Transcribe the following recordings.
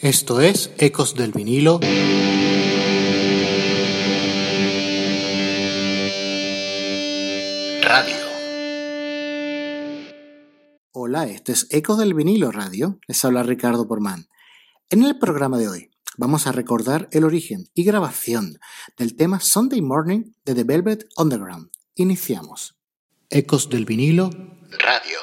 Esto es Ecos del vinilo. Radio. Hola, este es Ecos del vinilo radio. Les habla Ricardo Porman. En el programa de hoy vamos a recordar el origen y grabación del tema Sunday Morning de The Velvet Underground. Iniciamos. Ecos del vinilo radio.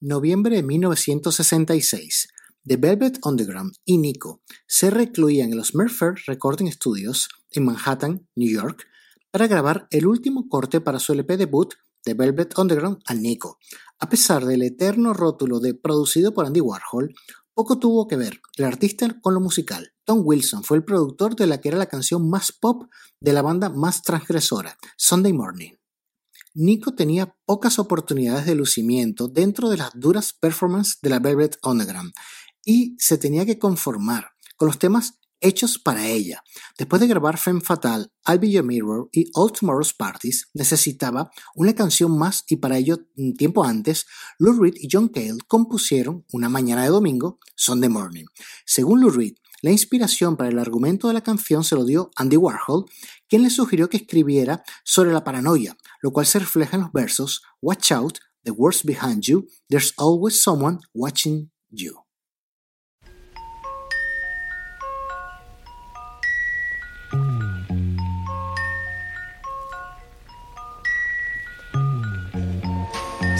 Noviembre de 1966. The Velvet Underground y Nico se recluían en los Mercer Recording Studios en Manhattan, New York, para grabar el último corte para su LP debut The Velvet Underground al Nico. A pesar del eterno rótulo de producido por Andy Warhol, poco tuvo que ver el artista con lo musical. Tom Wilson fue el productor de la que era la canción más pop de la banda más transgresora, Sunday Morning. Nico tenía pocas oportunidades de lucimiento dentro de las duras performances de la Velvet Underground y se tenía que conformar con los temas hechos para ella. Después de grabar Femme Fatal, I'll Be Your Mirror y All Tomorrow's Parties, necesitaba una canción más y para ello, un tiempo antes, Lou Reed y John Cale compusieron Una mañana de domingo, Sunday Morning. Según Lou Reed, la inspiración para el argumento de la canción se lo dio Andy Warhol, quien le sugirió que escribiera sobre la paranoia, lo cual se refleja en los versos Watch out, the world's behind you, there's always someone watching you.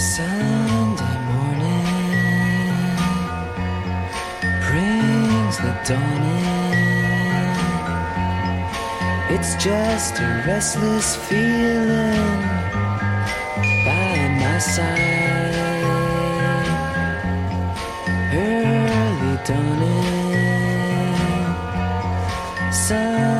Sunday morning brings the dawn in. It's just a restless feeling by my side. Early dawning, Sunday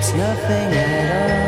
It's nothing at all.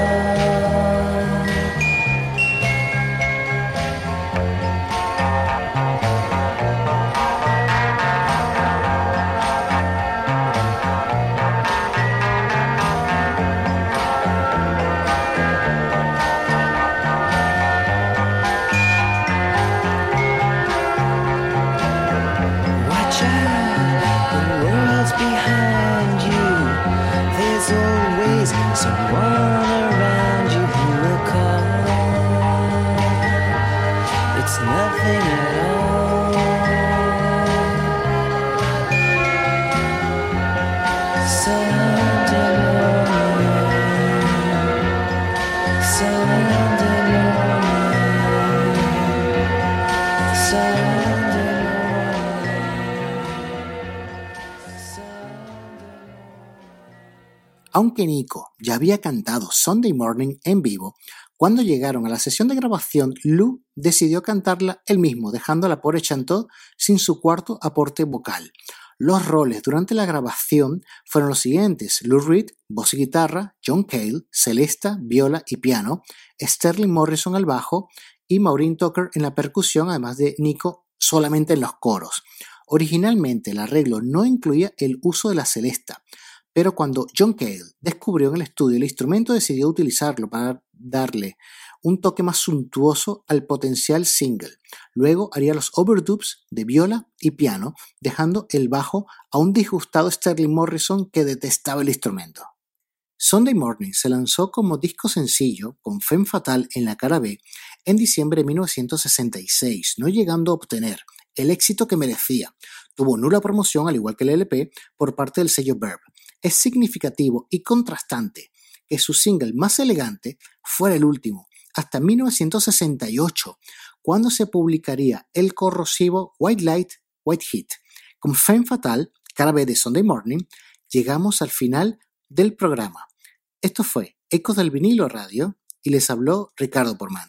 Aunque Nico ya había cantado Sunday Morning en vivo, Cuando llegaron a la sesión de grabación, Lou decidió cantarla él mismo, dejando a la pobre sin su cuarto aporte vocal. Los roles durante la grabación fueron los siguientes: Lou Reed, voz y guitarra, John Cale, celesta, viola y piano, Sterling Morrison al bajo y Maureen Tucker en la percusión, además de Nico solamente en los coros. Originalmente el arreglo no incluía el uso de la celesta, pero cuando John Cale descubrió en el estudio el instrumento decidió utilizarlo para darle un toque más suntuoso al potencial single. Luego haría los overdubs de viola y piano, dejando el bajo a un disgustado Sterling Morrison que detestaba el instrumento. Sunday Morning se lanzó como disco sencillo con Femme Fatal en la cara B en diciembre de 1966, no llegando a obtener el éxito que merecía. Tuvo nula promoción, al igual que el LP, por parte del sello Verb. Es significativo y contrastante que su single más elegante fuera el último, hasta 1968, cuando se publicaría el corrosivo White Light, White Heat. Con Femme Fatal, cara B de Sunday Morning, llegamos al final del programa. Esto fue Ecos del Vinilo Radio y les habló Ricardo Porman.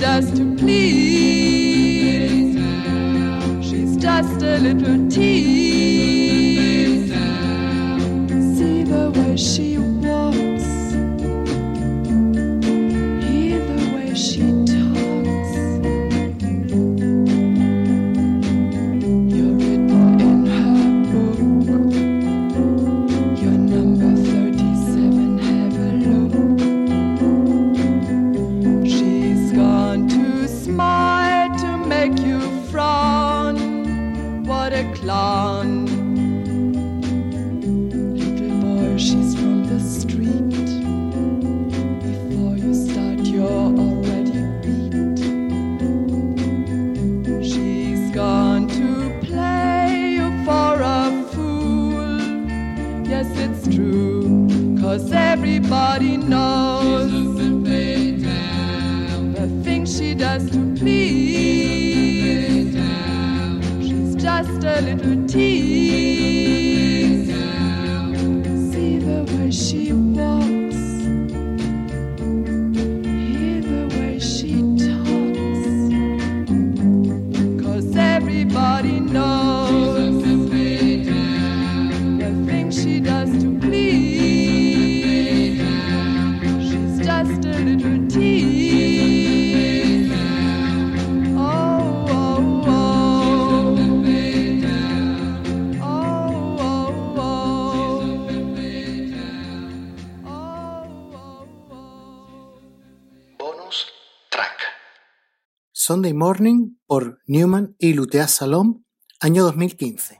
Does to please. She's just a little tease. See the way she What a clown. Little boy, she's from the street. Before you start, you're already beat. She's gone to play you for a fool. Yes, it's true, cause everybody knows the things she does to please. Little Sunday Morning por Newman y Lutea Salom, año 2015.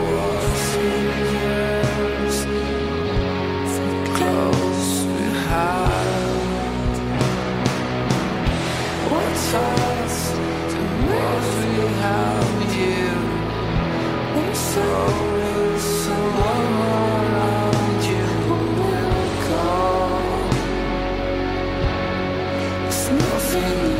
nothing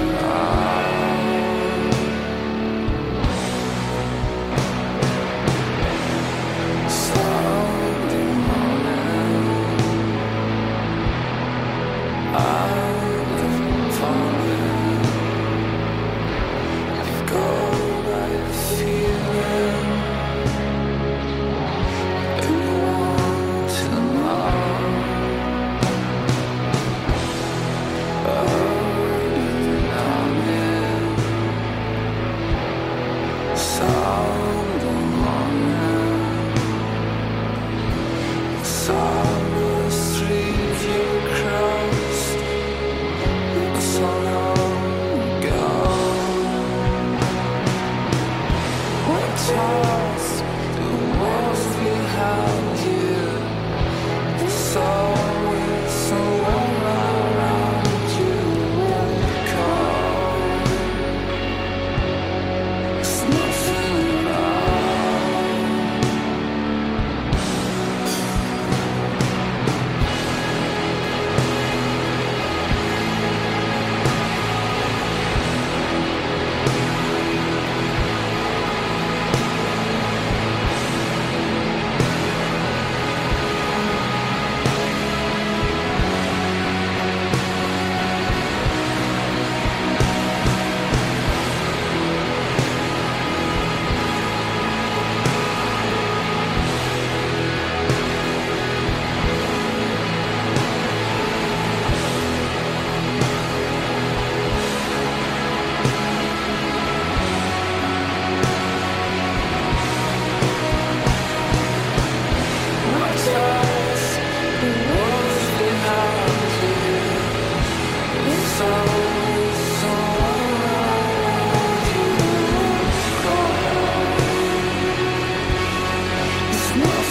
Christmas.